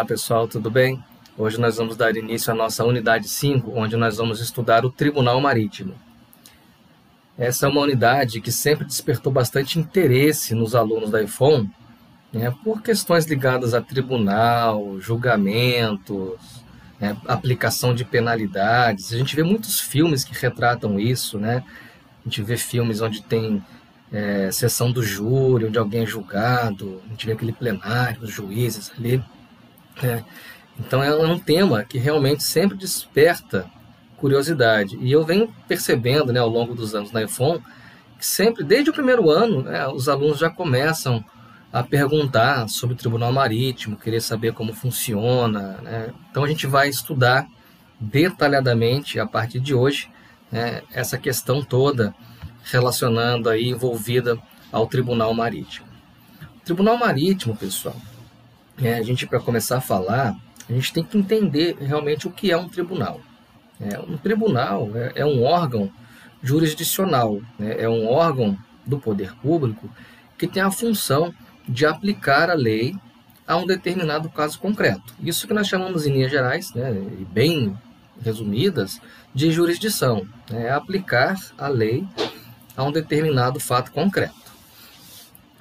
Olá pessoal, tudo bem? Hoje nós vamos dar início à nossa unidade 5, onde nós vamos estudar o Tribunal Marítimo. Essa é uma unidade que sempre despertou bastante interesse nos alunos da IFOM, né, por questões ligadas a tribunal, julgamentos, né, aplicação de penalidades. A gente vê muitos filmes que retratam isso, né? A gente vê filmes onde tem é, sessão do júri, onde alguém é julgado, a gente vê aquele plenário, os juízes ali. Né? Então é um tema que realmente sempre desperta curiosidade. E eu venho percebendo né, ao longo dos anos na EFON que sempre, desde o primeiro ano, né, os alunos já começam a perguntar sobre o Tribunal Marítimo, querer saber como funciona. Né? Então a gente vai estudar detalhadamente a partir de hoje né, essa questão toda relacionando aí envolvida ao Tribunal Marítimo. O Tribunal Marítimo, pessoal, é, a gente para começar a falar, a gente tem que entender realmente o que é um tribunal. É, um tribunal é, é um órgão jurisdicional, né, é um órgão do poder público que tem a função de aplicar a lei a um determinado caso concreto. Isso que nós chamamos em linhas gerais, né, e bem resumidas, de jurisdição. Né, é aplicar a lei a um determinado fato concreto.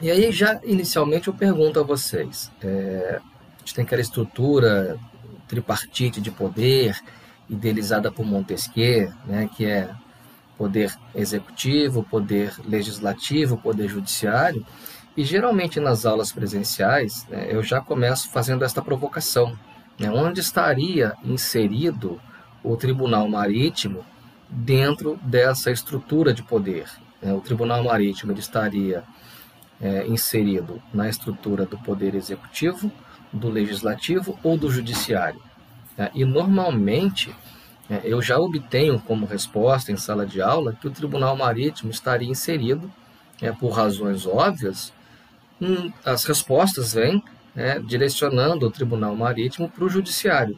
E aí, já inicialmente, eu pergunto a vocês: é, a gente tem aquela estrutura tripartite de poder, idealizada por Montesquieu, né, que é poder executivo, poder legislativo, poder judiciário. E geralmente nas aulas presenciais, né, eu já começo fazendo esta provocação: né, onde estaria inserido o Tribunal Marítimo dentro dessa estrutura de poder? É, o Tribunal Marítimo estaria é, inserido na estrutura do Poder Executivo, do Legislativo ou do Judiciário. É, e normalmente é, eu já obtenho como resposta em sala de aula que o Tribunal Marítimo estaria inserido, é, por razões óbvias, hum, as respostas vêm é, direcionando o Tribunal Marítimo para o Judiciário.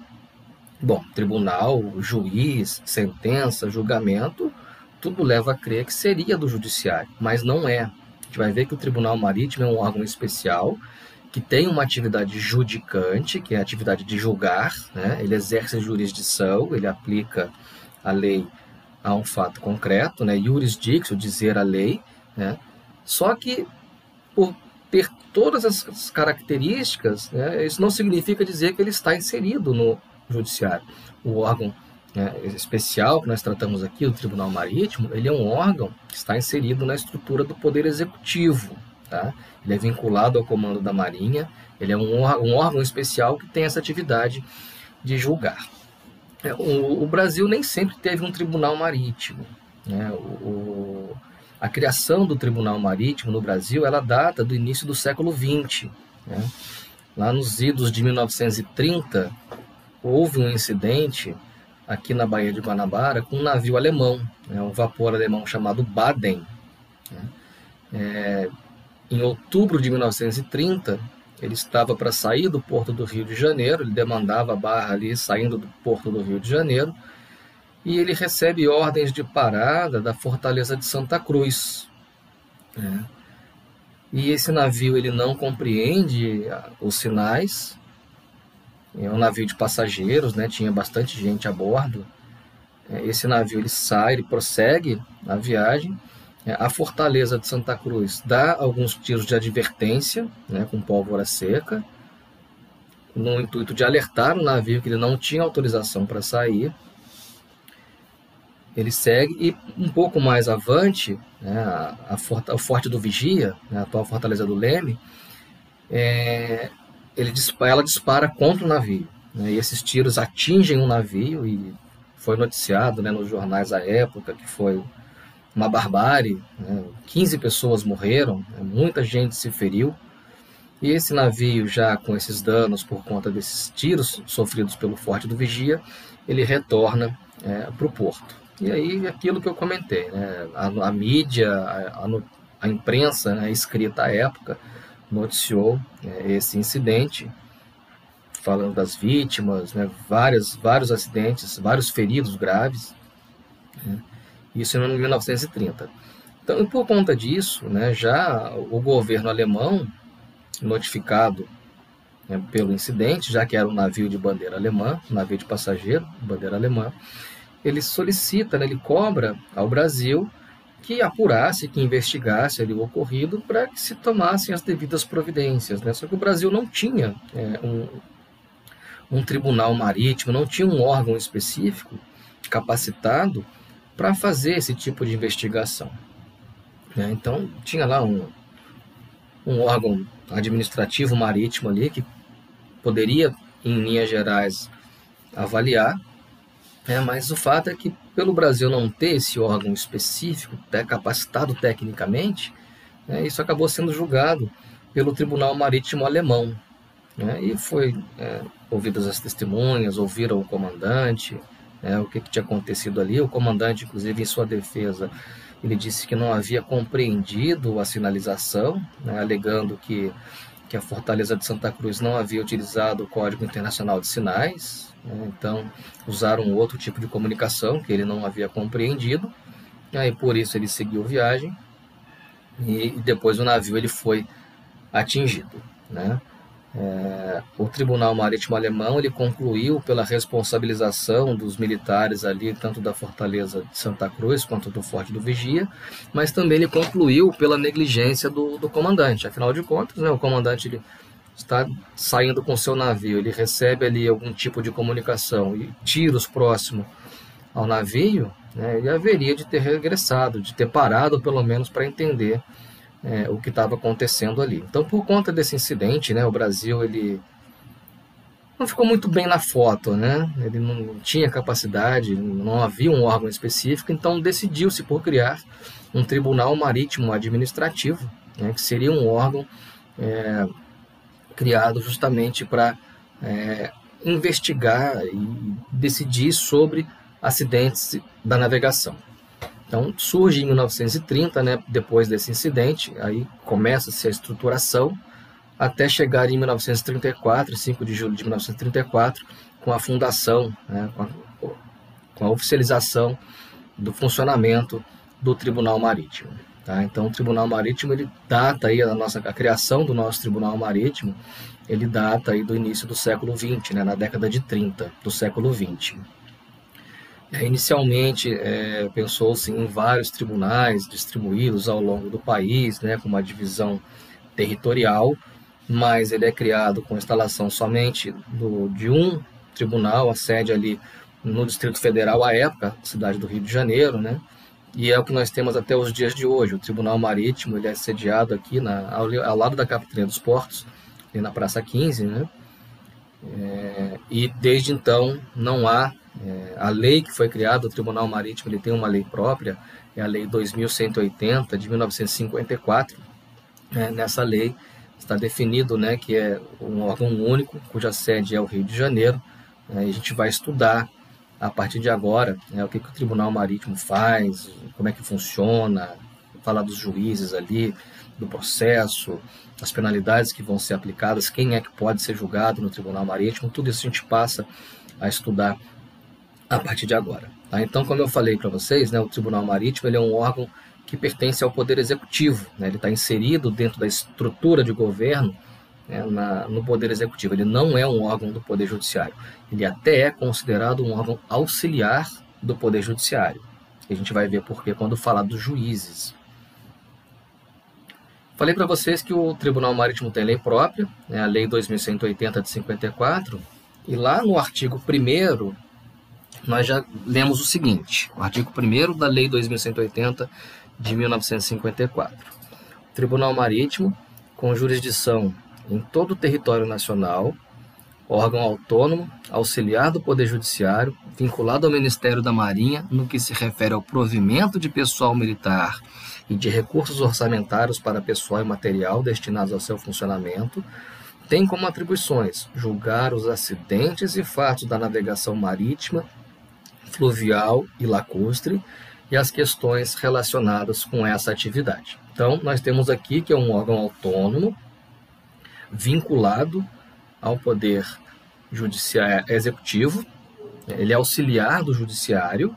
Bom, tribunal, juiz, sentença, julgamento, tudo leva a crer que seria do judiciário, mas não é. Gente vai ver que o Tribunal Marítimo é um órgão especial que tem uma atividade judicante, que é a atividade de julgar, né? ele exerce jurisdição, ele aplica a lei a um fato concreto, né? dizer a lei, né? só que por ter todas essas características, né? isso não significa dizer que ele está inserido no judiciário. O órgão né, especial que nós tratamos aqui, o Tribunal Marítimo, ele é um órgão que está inserido na estrutura do Poder Executivo. Tá? Ele é vinculado ao comando da Marinha, ele é um, um órgão especial que tem essa atividade de julgar. É, o, o Brasil nem sempre teve um tribunal marítimo. Né? O, o, a criação do Tribunal Marítimo no Brasil ela data do início do século XX. Né? Lá nos idos de 1930, houve um incidente aqui na Baía de Guanabara com um navio alemão, né, um vapor alemão chamado Baden. Né. É, em outubro de 1930, ele estava para sair do porto do Rio de Janeiro, ele demandava a barra ali saindo do porto do Rio de Janeiro, e ele recebe ordens de parada da fortaleza de Santa Cruz. Né. E esse navio ele não compreende os sinais, é um navio de passageiros, né? Tinha bastante gente a bordo. É, esse navio ele sai, ele prossegue a viagem. É, a fortaleza de Santa Cruz dá alguns tiros de advertência, né, com pólvora seca, no intuito de alertar o navio que ele não tinha autorização para sair. Ele segue e um pouco mais avante, né, a, a, o Forte do Vigia, né, a atual fortaleza do Leme, é, ele, ela dispara contra o navio. Né, e esses tiros atingem o um navio e foi noticiado né, nos jornais à época que foi uma barbárie. Né, 15 pessoas morreram, né, muita gente se feriu. E esse navio, já com esses danos por conta desses tiros sofridos pelo Forte do Vigia, ele retorna é, para o porto. E aí, aquilo que eu comentei, né, a, a mídia, a, a, a imprensa né, escrita à época, noticiou é, esse incidente, falando das vítimas, né, várias, vários acidentes, vários feridos graves. Né, isso em 1930. Então, por conta disso, né, já o governo alemão, notificado né, pelo incidente, já que era um navio de bandeira alemã, um navio de passageiro, bandeira alemã, ele solicita, né, ele cobra ao Brasil que apurasse, que investigasse ali o ocorrido para que se tomassem as devidas providências. Né? Só que o Brasil não tinha é, um, um tribunal marítimo, não tinha um órgão específico capacitado para fazer esse tipo de investigação. Né? Então, tinha lá um, um órgão administrativo marítimo ali que poderia, em linhas gerais, avaliar, é, mas o fato é que, pelo Brasil não ter esse órgão específico, até capacitado tecnicamente, é, isso acabou sendo julgado pelo Tribunal Marítimo Alemão. Né, e foi é, ouvidas as testemunhas, ouviram o comandante, né, o que, que, tinha acontecido ali. O comandante, inclusive, em sua defesa, ele disse que não havia compreendido a sinalização, né, alegando que, que a Fortaleza de Santa Cruz não havia utilizado o Código Internacional de Sinais, né? Então, usaram outro tipo de comunicação que ele não havia compreendido. E aí, por isso, ele seguiu viagem e depois o navio ele foi atingido. Né? É, o Tribunal Marítimo Alemão ele concluiu pela responsabilização dos militares ali, tanto da Fortaleza de Santa Cruz quanto do Forte do Vigia, mas também ele concluiu pela negligência do, do comandante. Afinal de contas, né, o comandante ele está saindo com seu navio, ele recebe ali algum tipo de comunicação e tiros próximo ao navio, né, ele haveria de ter regressado, de ter parado pelo menos para entender é, o que estava acontecendo ali. Então, por conta desse incidente, né, o Brasil ele não ficou muito bem na foto, né? Ele não tinha capacidade, não havia um órgão específico, então decidiu-se por criar um tribunal marítimo administrativo, né, que seria um órgão é, criado justamente para é, investigar e decidir sobre acidentes da navegação. Então surge em 1930, né, depois desse incidente, aí começa-se a estruturação até chegar em 1934, 5 de julho de 1934, com a fundação, né, com, a, com a oficialização do funcionamento do Tribunal Marítimo. Tá? Então, o Tribunal Marítimo ele data aí a nossa a criação do nosso Tribunal Marítimo, ele data aí do início do século XX, né, na década de 30 do século XX. É, inicialmente é, pensou-se em vários tribunais distribuídos ao longo do país, né, com uma divisão territorial, mas ele é criado com instalação somente do, de um tribunal, a sede ali no Distrito Federal à época, cidade do Rio de Janeiro, né, e é o que nós temos até os dias de hoje. O Tribunal Marítimo ele é sediado aqui na, ao, ao lado da Capitania dos Portos, ali na Praça 15, né? É, e desde então não há é, a lei que foi criada, o Tribunal Marítimo ele tem uma lei própria, é a Lei 2180 de 1954. É, nessa lei está definido, né, que é um órgão único cuja sede é o Rio de Janeiro. É, e a gente vai estudar a partir de agora, né, o que, que o Tribunal Marítimo faz, como é que funciona, falar dos juízes ali, do processo, as penalidades que vão ser aplicadas, quem é que pode ser julgado no Tribunal Marítimo, tudo isso a gente passa a estudar a partir de agora. Tá? Então, como eu falei para vocês, né, o Tribunal Marítimo ele é um órgão que pertence ao Poder Executivo, né, ele está inserido dentro da estrutura de governo né, na, no Poder Executivo. Ele não é um órgão do Poder Judiciário. Ele até é considerado um órgão auxiliar do Poder Judiciário. A gente vai ver por quê quando falar dos juízes. Falei para vocês que o Tribunal Marítimo tem lei própria, né, a Lei 2180 de 54, e lá no artigo 1 nós já lemos o seguinte: o artigo 1 da Lei 2180 de 1954. O Tribunal Marítimo, com jurisdição em todo o território nacional, órgão autônomo, auxiliar do Poder Judiciário, vinculado ao Ministério da Marinha no que se refere ao provimento de pessoal militar e de recursos orçamentários para pessoal e material destinados ao seu funcionamento, tem como atribuições julgar os acidentes e fatos da navegação marítima, fluvial e lacustre e as questões relacionadas com essa atividade. Então, nós temos aqui que é um órgão autônomo, vinculado ao poder judiciário executivo, ele é auxiliar do judiciário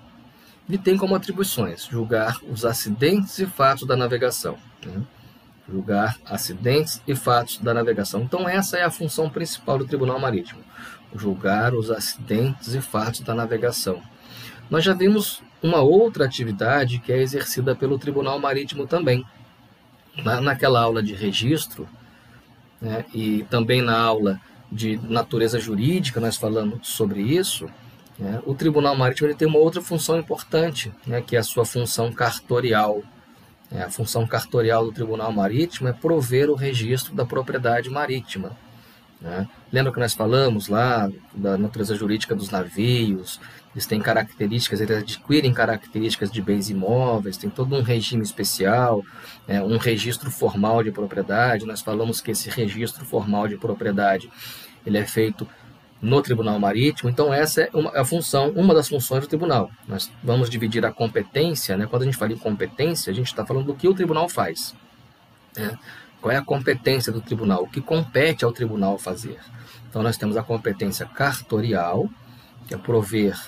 e tem como atribuições julgar os acidentes e fatos da navegação. Né? julgar acidentes e fatos da navegação. Então, essa é a função principal do Tribunal Marítimo: julgar os acidentes e fatos da navegação. Nós já vimos uma outra atividade que é exercida pelo Tribunal Marítimo também. Na, naquela aula de registro, né, e também na aula de natureza jurídica, nós falamos sobre isso. Né, o Tribunal Marítimo ele tem uma outra função importante, né, que é a sua função cartorial. É, a função cartorial do Tribunal Marítimo é prover o registro da propriedade marítima. Né? Lembra que nós falamos lá da natureza jurídica dos navios? Eles têm características, eles adquirem características de bens imóveis, tem todo um regime especial, é, um registro formal de propriedade. Nós falamos que esse registro formal de propriedade ele é feito no Tribunal Marítimo. Então, essa é uma, a função, uma das funções do tribunal. Nós vamos dividir a competência, né? quando a gente fala em competência, a gente está falando do que o tribunal faz. Né? Qual é a competência do tribunal? O que compete ao tribunal fazer? Então, nós temos a competência cartorial, que é prover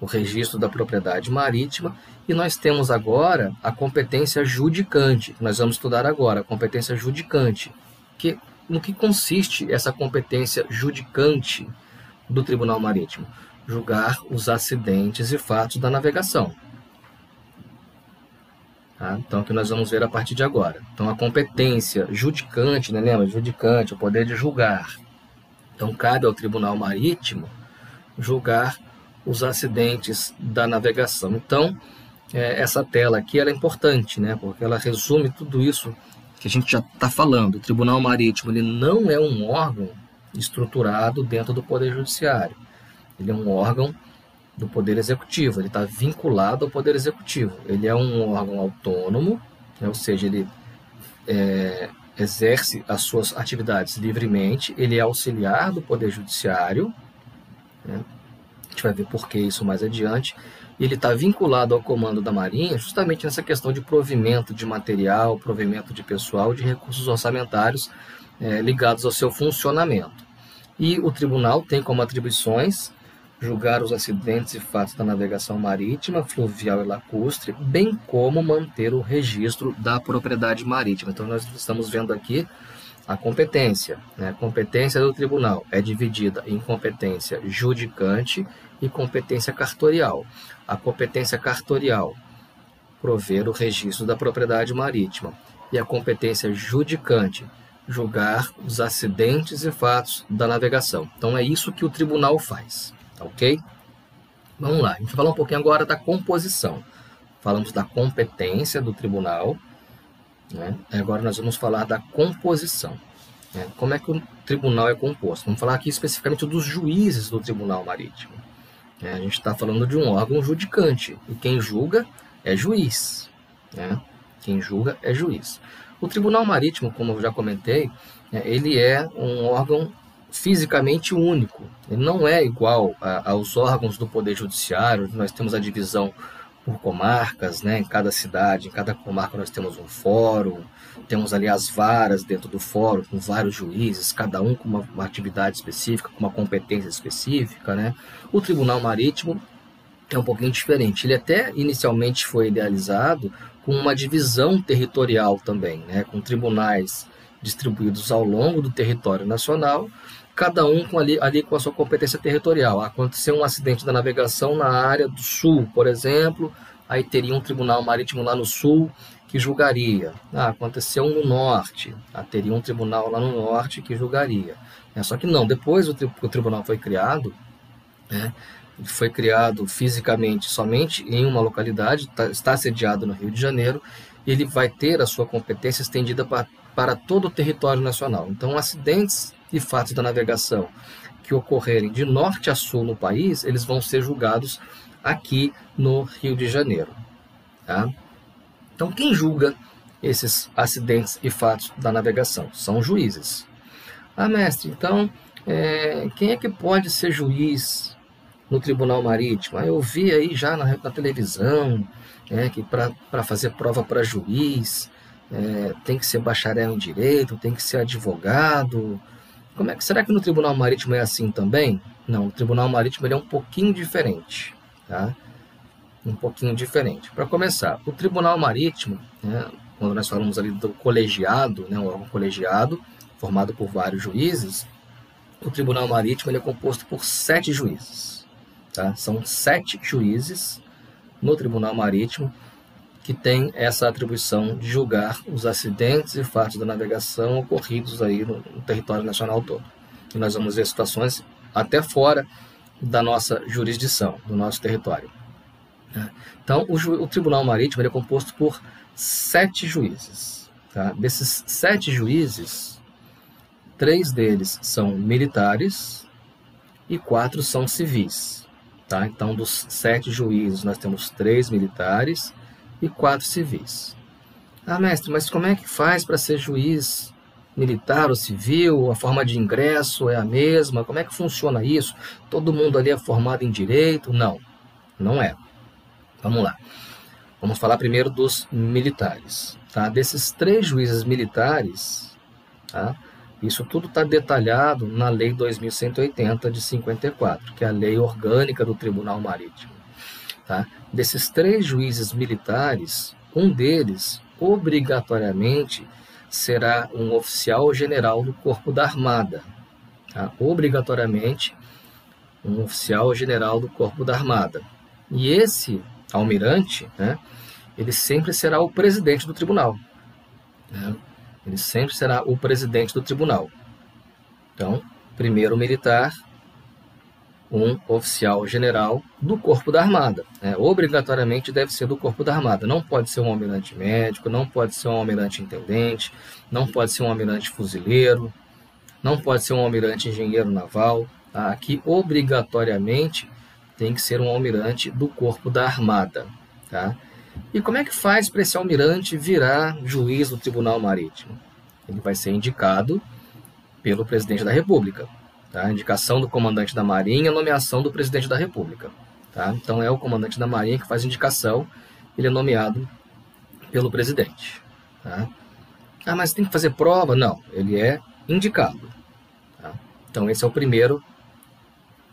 o registro da propriedade marítima, e nós temos agora a competência judicante, nós vamos estudar agora, a competência judicante, que no que consiste essa competência judicante do Tribunal Marítimo? Julgar os acidentes e fatos da navegação. Tá? Então, que nós vamos ver a partir de agora. Então, a competência judicante, né, lembra? Judicante, o poder de julgar. Então, cabe ao Tribunal Marítimo julgar os acidentes da navegação. Então, é, essa tela aqui é importante, né, porque ela resume tudo isso que a gente já está falando, o Tribunal Marítimo ele não é um órgão estruturado dentro do Poder Judiciário. Ele é um órgão do Poder Executivo, ele está vinculado ao Poder Executivo. Ele é um órgão autônomo, né, ou seja, ele é, exerce as suas atividades livremente, ele é auxiliar do Poder Judiciário, né, a gente vai ver por que isso mais adiante, ele está vinculado ao comando da Marinha justamente nessa questão de provimento de material, provimento de pessoal, de recursos orçamentários é, ligados ao seu funcionamento. E o tribunal tem como atribuições julgar os acidentes e fatos da navegação marítima, fluvial e lacustre, bem como manter o registro da propriedade marítima. Então, nós estamos vendo aqui a competência. Né? A competência do tribunal é dividida em competência judicante e competência cartorial. A competência cartorial, prover o registro da propriedade marítima. E a competência judicante, julgar os acidentes e fatos da navegação. Então é isso que o tribunal faz, tá ok? Vamos lá, a gente vai falar um pouquinho agora da composição. Falamos da competência do tribunal, né? agora nós vamos falar da composição. Né? Como é que o tribunal é composto? Vamos falar aqui especificamente dos juízes do tribunal marítimo. É, a gente está falando de um órgão judicante, e quem julga é juiz. Né? Quem julga é juiz. O Tribunal Marítimo, como eu já comentei, é, ele é um órgão fisicamente único. Ele não é igual a, aos órgãos do Poder Judiciário. Nós temos a divisão por comarcas, né? Em cada cidade, em cada comarca nós temos um fórum, temos ali as varas dentro do fórum com vários juízes, cada um com uma, uma atividade específica, com uma competência específica, né? O Tribunal Marítimo é um pouquinho diferente. Ele até inicialmente foi idealizado com uma divisão territorial também, né? Com tribunais distribuídos ao longo do território nacional, cada um com ali, ali com a sua competência territorial. Aconteceu um acidente da navegação na área do sul, por exemplo, aí teria um tribunal marítimo lá no sul que julgaria. Ah, aconteceu no norte, ah, teria um tribunal lá no norte que julgaria. É, só que não, depois o, o tribunal foi criado, né, foi criado fisicamente somente em uma localidade, tá, está sediado no Rio de Janeiro, ele vai ter a sua competência estendida para, para todo o território nacional. Então, acidentes e fatos da navegação que ocorrerem de norte a sul no país, eles vão ser julgados aqui no Rio de Janeiro. Tá? Então, quem julga esses acidentes e fatos da navegação? São juízes. Ah, mestre, então, é, quem é que pode ser juiz no Tribunal Marítimo? Ah, eu vi aí já na, na televisão é, que para fazer prova para juiz é, tem que ser bacharel em direito, tem que ser advogado, como é que, será que no Tribunal Marítimo é assim também? Não, o Tribunal Marítimo ele é um pouquinho diferente. Tá? Um pouquinho diferente. Para começar, o Tribunal Marítimo, né, quando nós falamos ali do colegiado, né, um órgão colegiado, formado por vários juízes, o Tribunal Marítimo ele é composto por sete juízes. Tá? São sete juízes no Tribunal Marítimo que têm essa atribuição de julgar os acidentes e fatos da navegação ocorridos aí no, no território nacional todo. E nós vamos ver situações até fora da nossa jurisdição, do nosso território. Né? Então, o, o Tribunal Marítimo é composto por sete juízes. Tá? Desses sete juízes, três deles são militares e quatro são civis. Tá? Então, dos sete juízes, nós temos três militares e quatro civis. Ah, mestre, mas como é que faz para ser juiz militar ou civil? A forma de ingresso é a mesma? Como é que funciona isso? Todo mundo ali é formado em direito? Não, não é. Vamos lá. Vamos falar primeiro dos militares. Tá? Desses três juízes militares, tá? isso tudo está detalhado na Lei 2180 de 54, que é a lei orgânica do Tribunal Marítimo. Tá? Desses três juízes militares, um deles, obrigatoriamente, será um oficial general do Corpo da Armada. Tá? Obrigatoriamente, um oficial general do Corpo da Armada. E esse almirante, né, ele sempre será o presidente do tribunal. Né? Ele sempre será o presidente do tribunal. Então, primeiro militar, um oficial general do Corpo da Armada. Né? Obrigatoriamente deve ser do Corpo da Armada. Não pode ser um almirante médico, não pode ser um almirante intendente, não pode ser um almirante fuzileiro, não pode ser um almirante engenheiro naval. Tá? Aqui, obrigatoriamente, tem que ser um almirante do corpo da armada. Tá? E como é que faz para esse almirante virar juiz do Tribunal Marítimo? Ele vai ser indicado pelo presidente da República. Tá? Indicação do comandante da Marinha, nomeação do presidente da República. Tá? Então é o comandante da Marinha que faz indicação, ele é nomeado pelo presidente. Tá? Ah, mas tem que fazer prova? Não, ele é indicado. Tá? Então esse é o primeiro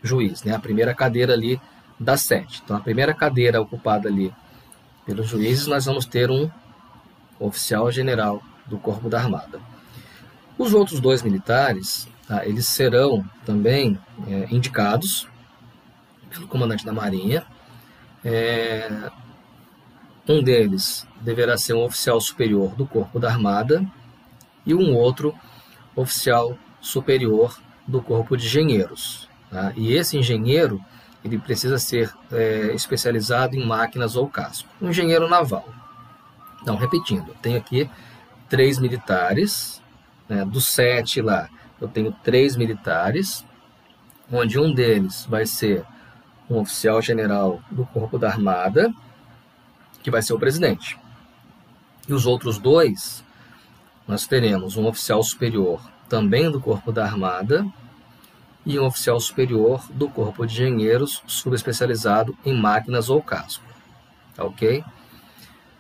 juiz, né? A primeira cadeira ali das sete. Então, a primeira cadeira ocupada ali pelos juízes, nós vamos ter um oficial general do Corpo da Armada. Os outros dois militares, tá, eles serão também é, indicados pelo comandante da Marinha. É, um deles deverá ser um oficial superior do Corpo da Armada e um outro oficial superior do Corpo de Engenheiros. Tá? E esse engenheiro ele precisa ser é, especializado em máquinas ou casco. Um engenheiro naval. Então, repetindo, tenho aqui três militares, né, dos sete lá, eu tenho três militares, onde um deles vai ser um oficial general do Corpo da Armada, que vai ser o presidente. E os outros dois, nós teremos um oficial superior também do Corpo da Armada, e um oficial superior do Corpo de Engenheiros subespecializado em máquinas ou casco. Tá ok?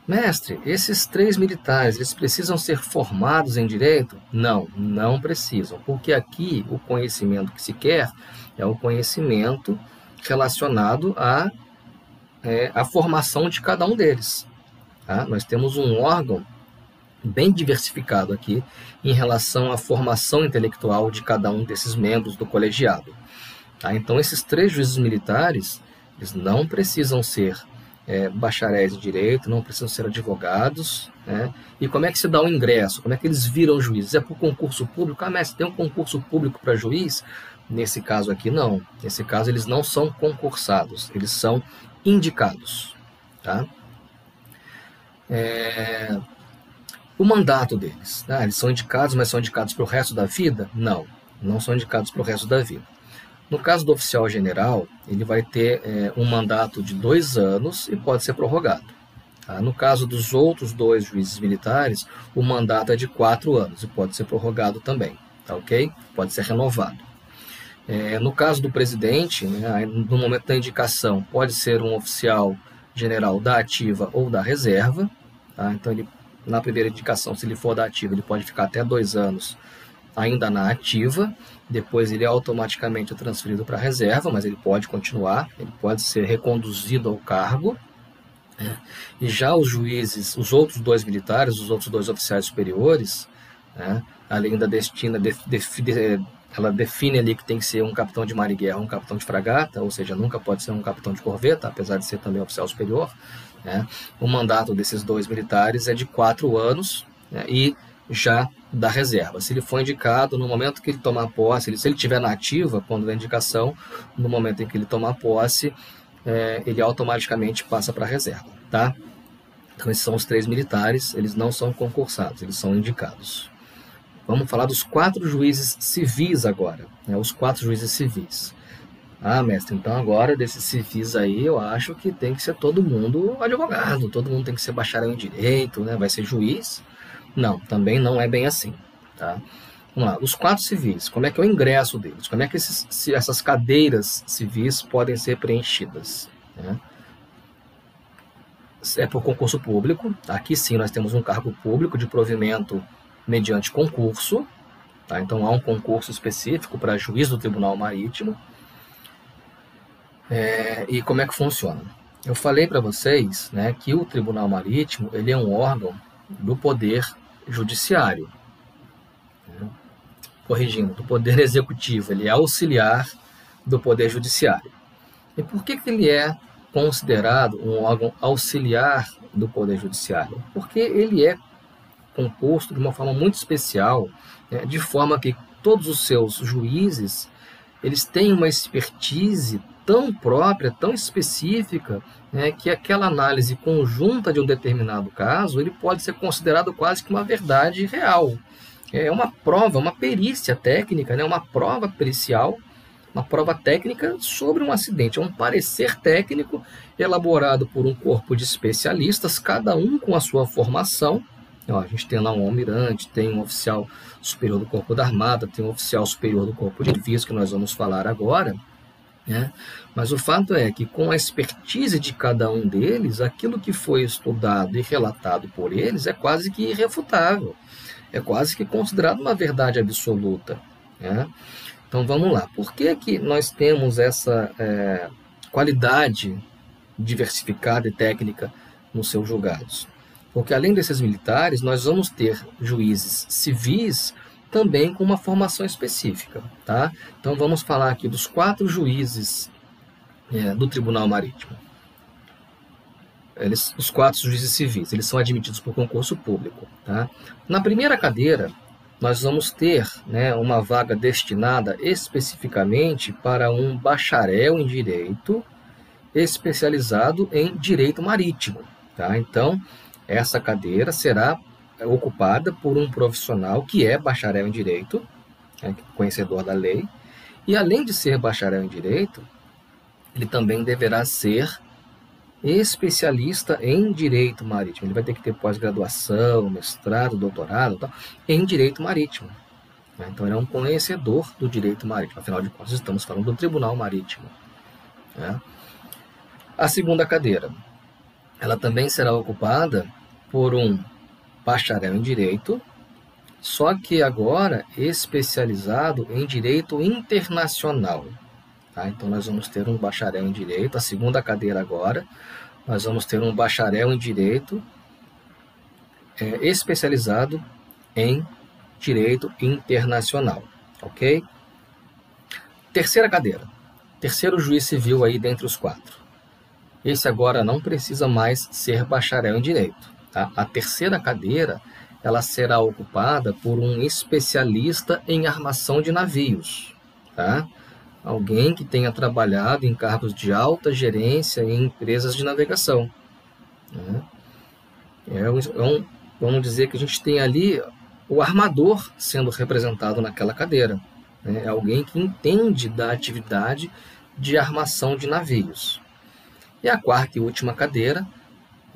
Mestre, esses três militares, eles precisam ser formados em direito? Não, não precisam, porque aqui o conhecimento que se quer é o conhecimento relacionado à, é, à formação de cada um deles. Tá? Nós temos um órgão bem diversificado aqui em relação à formação intelectual de cada um desses membros do colegiado. Tá? Então, esses três juízes militares, eles não precisam ser é, bacharéis em direito, não precisam ser advogados. Né? E como é que se dá o ingresso? Como é que eles viram juízes? É por concurso público? Ah, mas tem um concurso público para juiz? Nesse caso aqui, não. Nesse caso, eles não são concursados, eles são indicados. Tá? É, o mandato deles. Né? Eles são indicados, mas são indicados para o resto da vida? Não, não são indicados para o resto da vida. No caso do oficial general, ele vai ter é, um mandato de dois anos e pode ser prorrogado. Tá? No caso dos outros dois juízes militares, o mandato é de quatro anos e pode ser prorrogado também. Tá ok? Pode ser renovado. É, no caso do presidente, né, no momento da indicação, pode ser um oficial general da ativa ou da reserva. Tá? Então ele na primeira indicação, se ele for da ativa, ele pode ficar até dois anos ainda na ativa, depois ele é automaticamente transferido para a reserva, mas ele pode continuar, ele pode ser reconduzido ao cargo, É. E já os juízes, os outros dois militares, os outros dois oficiais superiores, né, além da destina, de, de, de, ela define ali que tem que ser um capitão de mar e guerra, um capitão de fragata, ou seja, nunca pode ser um capitão de corveta, apesar de ser também oficial superior. Né. O mandato desses dois militares é de quatro anos né, e já da reserva. Se ele for indicado, no momento que ele tomar posse, se ele estiver na ativa, quando da indicação, no momento em que ele tomar posse, é, ele automaticamente passa para a reserva, tá? Então esses são os três militares, eles não são concursados, eles são indicados. Vamos falar dos quatro juízes civis agora, né? os quatro juízes civis. Ah, mestre, então agora desses civis aí eu acho que tem que ser todo mundo advogado, todo mundo tem que ser bacharel em direito, né? vai ser juiz. Não, também não é bem assim, tá? Vamos lá, os quatro civis, como é que é o ingresso deles? Como é que esses, essas cadeiras civis podem ser preenchidas? Né? É por concurso público. Aqui sim nós temos um cargo público de provimento mediante concurso. Tá? Então há um concurso específico para juiz do Tribunal Marítimo. É, e como é que funciona? Eu falei para vocês né, que o Tribunal Marítimo ele é um órgão do Poder Judiciário corrigindo, do Poder Executivo, ele é auxiliar do Poder Judiciário. E por que, que ele é considerado um órgão auxiliar do Poder Judiciário? Porque ele é composto de uma forma muito especial, né, de forma que todos os seus juízes eles têm uma expertise tão própria, tão específica, né, que aquela análise conjunta de um determinado caso ele pode ser considerado quase que uma verdade real é uma prova, uma perícia técnica, né? uma prova pericial, uma prova técnica sobre um acidente. É um parecer técnico elaborado por um corpo de especialistas, cada um com a sua formação. Ó, a gente tem lá um almirante, tem um oficial superior do Corpo da Armada, tem um oficial superior do Corpo de Serviço, que nós vamos falar agora. Né? Mas o fato é que, com a expertise de cada um deles, aquilo que foi estudado e relatado por eles é quase que irrefutável é quase que considerado uma verdade absoluta. Né? Então vamos lá. Por que, que nós temos essa é, qualidade diversificada e técnica nos seus julgados? Porque além desses militares, nós vamos ter juízes civis também com uma formação específica. Tá? Então vamos falar aqui dos quatro juízes é, do Tribunal Marítimo. Eles, os quatro juízes civis, eles são admitidos por concurso público. Tá? Na primeira cadeira, nós vamos ter né, uma vaga destinada especificamente para um bacharel em direito especializado em direito marítimo. Tá? Então, essa cadeira será ocupada por um profissional que é bacharel em direito, né, conhecedor da lei, e além de ser bacharel em direito, ele também deverá ser especialista em direito marítimo. Ele vai ter que ter pós-graduação, mestrado, doutorado tal, em direito marítimo. Né? Então, ele é um conhecedor do direito marítimo. Afinal de contas, estamos falando do Tribunal Marítimo. Né? A segunda cadeira, ela também será ocupada por um bacharel em direito, só que agora especializado em direito internacional. Tá? Então, nós vamos ter um bacharel em Direito, a segunda cadeira agora, nós vamos ter um bacharel em Direito é, especializado em Direito Internacional, ok? Terceira cadeira, terceiro juiz civil aí dentre os quatro. Esse agora não precisa mais ser bacharel em Direito. Tá? A terceira cadeira ela será ocupada por um especialista em armação de navios, tá? alguém que tenha trabalhado em cargos de alta gerência em empresas de navegação. Né? É um, é um, vamos dizer que a gente tem ali o armador sendo representado naquela cadeira. Né? É alguém que entende da atividade de armação de navios. E a quarta e última cadeira,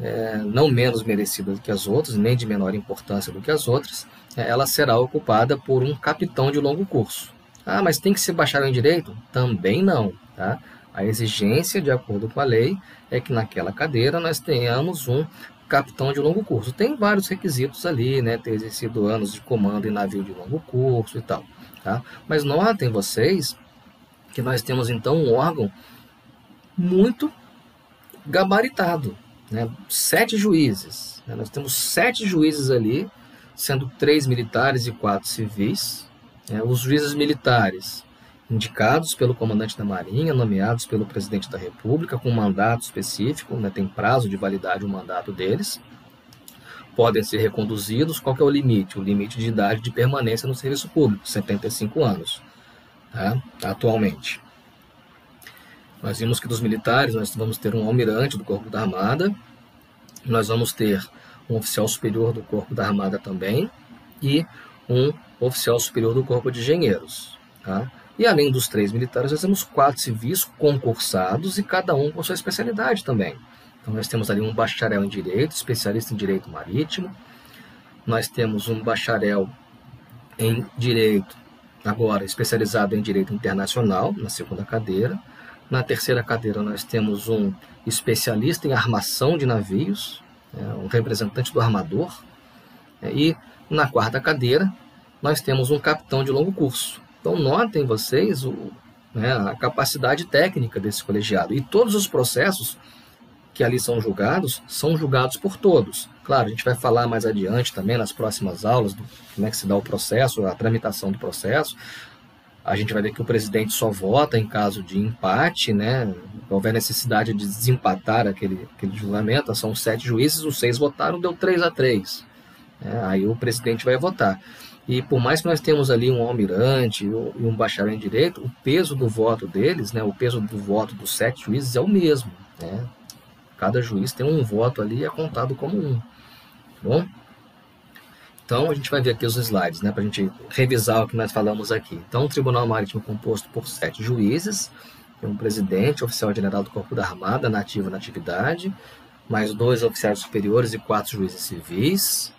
é, não menos merecida do que as outras, nem de menor importância do que as outras, é, ela será ocupada por um capitão de longo curso. Ah, mas tem que ser bacharel em direito? Também não, tá? A exigência, de acordo com a lei, é que naquela cadeira nós tenhamos um capitão de longo curso. Tem vários requisitos ali, né? Ter exercido anos de comando em navio de longo curso e tal, tá? Mas notem vocês que nós temos então um órgão muito gabaritado, né, sete juízes. Né, nós temos sete juízes ali, sendo três militares e quatro civis. Né, os juízes militares indicados pelo comandante da Marinha, nomeados pelo presidente da República, com mandato específico, né, tem prazo de validade o mandato deles. Podem ser reconduzidos. Qual é o limite? O limite de idade de permanência no serviço público, 75 anos, tá? atualmente. Nós vimos que dos militares nós vamos ter um almirante do Corpo da Armada, nós vamos ter um oficial superior do Corpo da Armada também e um oficial superior do Corpo de Engenheiros. Tá? E além dos três militares, nós temos quatro civis concursados e cada um com sua especialidade também. Então nós temos ali um bacharel em Direito, especialista em Direito Marítimo, nós temos um bacharel em Direito, agora especializado em Direito Internacional, na segunda cadeira, na terceira cadeira, nós temos um especialista em armação de navios, é, um representante do armador. É, e na quarta cadeira, nós temos um capitão de longo curso. Então, notem vocês o, né, a capacidade técnica desse colegiado. E todos os processos que ali são julgados são julgados por todos. Claro, a gente vai falar mais adiante também nas próximas aulas do como é que se dá o processo, a tramitação do processo, a gente vai ver que o presidente só vota em caso de empate, né? Houver necessidade de desempatar aquele, aquele julgamento, são sete juízes, os seis votaram, deu três a três. É, aí o presidente vai votar. E por mais que nós tenhamos ali um almirante e um bacharel em direito, o peso do voto deles, né, o peso do voto dos sete juízes é o mesmo. Né? Cada juiz tem um voto ali e é contado como um. Tá bom? Então, a gente vai ver aqui os slides, né, para a gente revisar o que nós falamos aqui. Então, o Tribunal Marítimo composto por sete juízes, um presidente, oficial-general do Corpo da Armada, nativo na atividade, mais dois oficiais superiores e quatro juízes civis.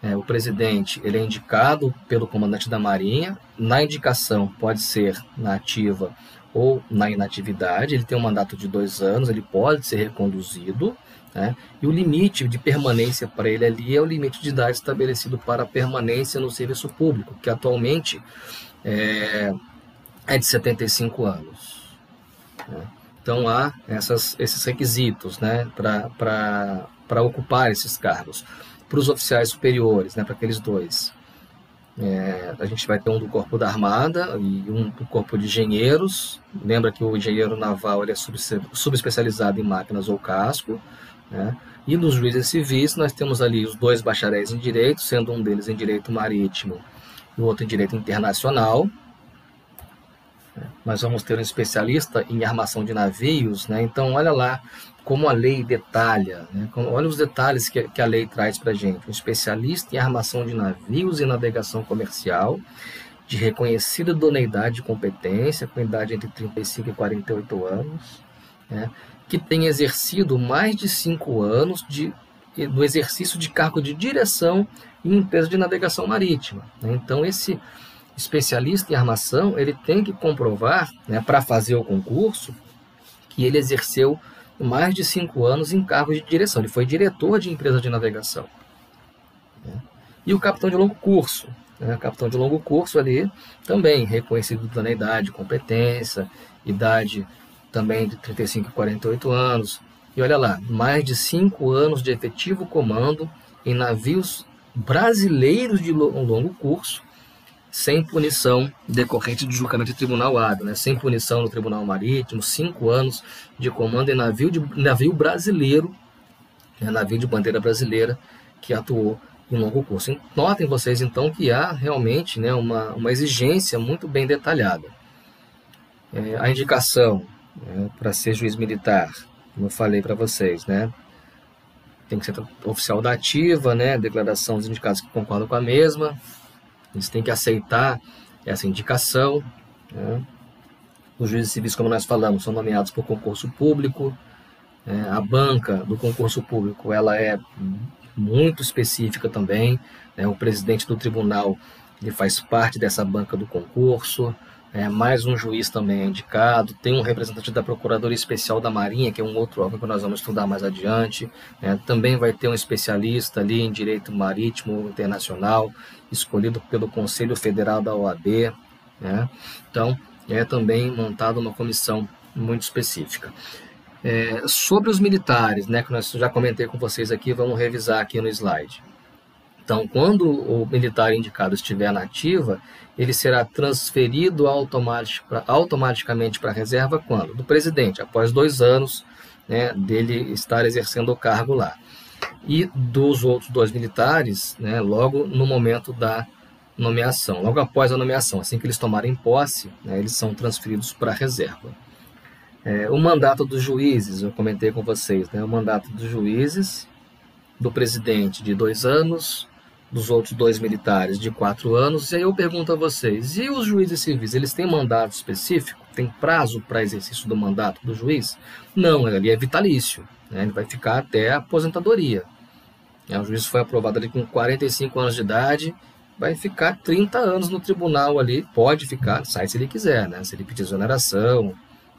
É, o presidente ele é indicado pelo comandante da Marinha. Na indicação pode ser na ativa ou na inatividade. Ele tem um mandato de dois anos, ele pode ser reconduzido. Né? E o limite de permanência para ele ali é o limite de idade estabelecido para a permanência no serviço público, que atualmente é, é de 75 anos. Né? Então há essas, esses requisitos né, para ocupar esses cargos. Para os oficiais superiores, né, para aqueles dois, é, a gente vai ter um do Corpo da Armada e um do Corpo de Engenheiros. Lembra que o engenheiro naval ele é subespecializado em máquinas ou casco. Né? E nos juízes civis, nós temos ali os dois bacharéis em direito, sendo um deles em direito marítimo e o outro em direito internacional. Nós vamos ter um especialista em armação de navios, né? então olha lá como a lei detalha, né? olha os detalhes que, que a lei traz para a gente. Um especialista em armação de navios e navegação comercial, de reconhecida idoneidade e competência, com idade entre 35 e 48 anos, né? que tem exercido mais de cinco anos de, do exercício de cargo de direção em empresa de navegação marítima. Né? Então, esse especialista em armação, ele tem que comprovar, né, para fazer o concurso, que ele exerceu mais de cinco anos em cargo de direção. Ele foi diretor de empresa de navegação. Né? E o capitão de longo curso. Né? Capitão de longo curso ali, também reconhecido na idade, competência, idade também de 35 e 48 anos. E olha lá, mais de cinco anos de efetivo comando em navios brasileiros de longo curso, sem punição decorrente de julgamento de tribunal hábil, né? sem punição no tribunal marítimo, cinco anos de comando em navio, de, navio brasileiro, né? navio de bandeira brasileira, que atuou em longo curso. Notem vocês então que há realmente né, uma, uma exigência muito bem detalhada. É, a indicação né, para ser juiz militar, como eu falei para vocês, né? Tem que ser oficial da ativa, né? Declaração dos indicados que concordam com a mesma. Eles têm que aceitar essa indicação. Né? Os juízes civis, como nós falamos, são nomeados por concurso público. Né? A banca do concurso público ela é muito específica também. Né? O presidente do tribunal ele faz parte dessa banca do concurso. É, mais um juiz também é indicado, tem um representante da Procuradoria Especial da Marinha, que é um outro órgão que nós vamos estudar mais adiante. É, também vai ter um especialista ali em Direito Marítimo Internacional, escolhido pelo Conselho Federal da OAB. Né? Então, é também montada uma comissão muito específica. É, sobre os militares, né, que nós já comentei com vocês aqui, vamos revisar aqui no slide. Então, quando o militar indicado estiver na ativa, ele será transferido automatic, automaticamente para a reserva quando? Do presidente, após dois anos né, dele estar exercendo o cargo lá. E dos outros dois militares, né, logo no momento da nomeação, logo após a nomeação, assim que eles tomarem posse, né, eles são transferidos para a reserva. É, o mandato dos juízes, eu comentei com vocês, né, o mandato dos juízes, do presidente de dois anos, dos outros dois militares de quatro anos. E aí eu pergunto a vocês: e os juízes civis, eles têm mandato específico? Tem prazo para exercício do mandato do juiz? Não, ali é vitalício. Né? Ele vai ficar até a aposentadoria. É, o juiz foi aprovado ali com 45 anos de idade, vai ficar 30 anos no tribunal ali, pode ficar, sai se ele quiser, né? se ele pedir exoneração,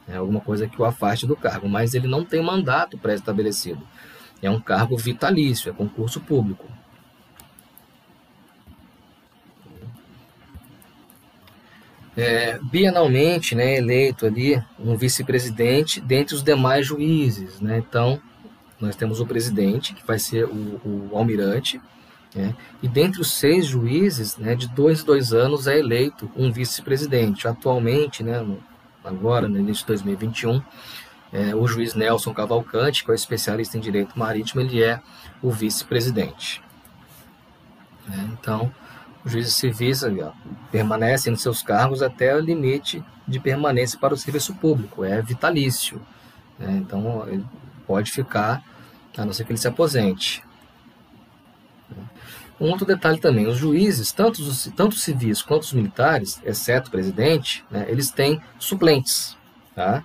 né? alguma coisa que o afaste do cargo, mas ele não tem mandato pré-estabelecido. É um cargo vitalício, é concurso público. É, bienalmente né, eleito ali um vice-presidente dentre os demais juízes. Né? Então, nós temos o presidente, que vai ser o, o almirante, né? e dentre os seis juízes, né, de dois em dois anos é eleito um vice-presidente. Atualmente, né, agora, no início de 2021, é, o juiz Nelson Cavalcante, que é especialista em direito marítimo, ele é o vice-presidente. Né? Então, os juízes civis ó, permanecem nos seus cargos até o limite de permanência para o serviço público, é vitalício. Né? Então, ele pode ficar, a não ser que ele se aposente. Um outro detalhe também, os juízes, tanto os, tanto os civis quanto os militares, exceto o presidente, né, eles têm suplentes. Tá?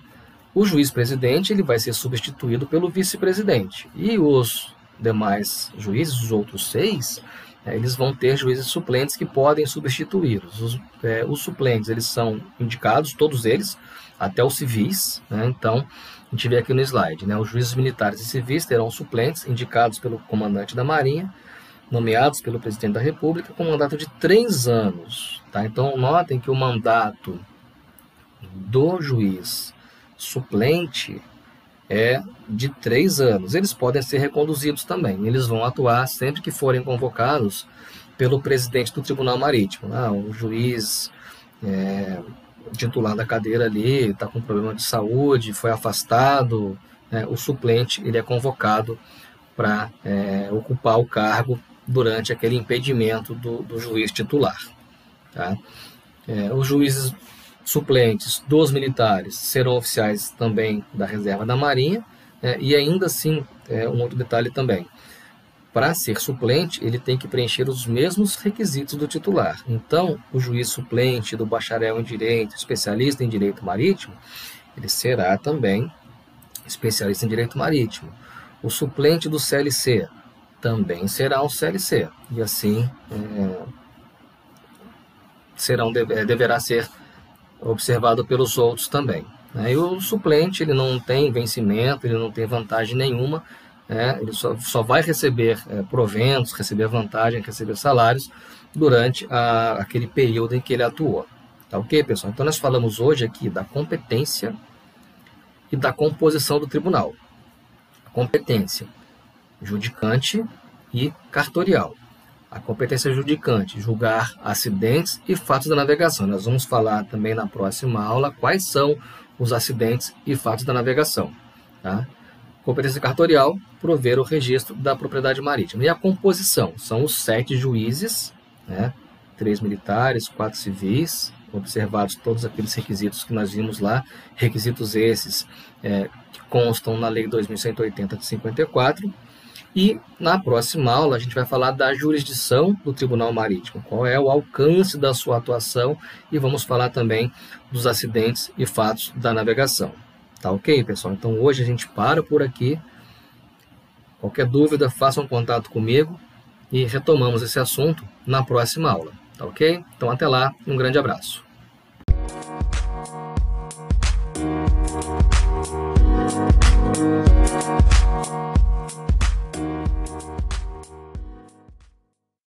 O juiz-presidente ele vai ser substituído pelo vice-presidente. E os demais juízes, os outros seis, eles vão ter juízes suplentes que podem substituí-los. Os, é, os, suplentes eles são indicados, todos eles, até os civis. Né? Então, a gente vê aqui no slide, né? os juízes militares e civis terão suplentes indicados pelo comandante da Marinha, nomeados pelo presidente da República, com mandato de três anos. Tá? Então, notem que o mandato do juiz suplente é de três anos. Eles podem ser reconduzidos também. Eles vão atuar sempre que forem convocados pelo presidente do Tribunal Marítimo. Ah, o juiz é, titular da cadeira ali está com problema de saúde, foi afastado. Né, o suplente ele é convocado para é, ocupar o cargo durante aquele impedimento do, do juiz titular. Tá? É, os juízes suplentes dos militares serão oficiais também da reserva da Marinha, é, e ainda assim, é, um outro detalhe também, para ser suplente, ele tem que preencher os mesmos requisitos do titular. Então, o juiz suplente do bacharel em direito, especialista em direito marítimo, ele será também especialista em direito marítimo. O suplente do CLC também será um CLC, e assim é, serão, é, deverá ser observado pelos outros também. Né? E o suplente ele não tem vencimento, ele não tem vantagem nenhuma, né? ele só, só vai receber é, proventos, receber vantagem, receber salários durante a, aquele período em que ele atuou. Tá ok, pessoal? Então nós falamos hoje aqui da competência e da composição do tribunal. Competência judicante e cartorial a competência judicante, julgar acidentes e fatos da navegação. Nós vamos falar também na próxima aula quais são os acidentes e fatos da navegação. Tá? Competência cartorial, prover o registro da propriedade marítima. E a composição, são os sete juízes, né? três militares, quatro civis, observados todos aqueles requisitos que nós vimos lá, requisitos esses é, que constam na Lei 2180 de 54, e na próxima aula a gente vai falar da jurisdição do Tribunal Marítimo, qual é o alcance da sua atuação e vamos falar também dos acidentes e fatos da navegação. Tá ok, pessoal? Então hoje a gente para por aqui. Qualquer dúvida, façam um contato comigo e retomamos esse assunto na próxima aula. Tá ok? Então até lá, um grande abraço.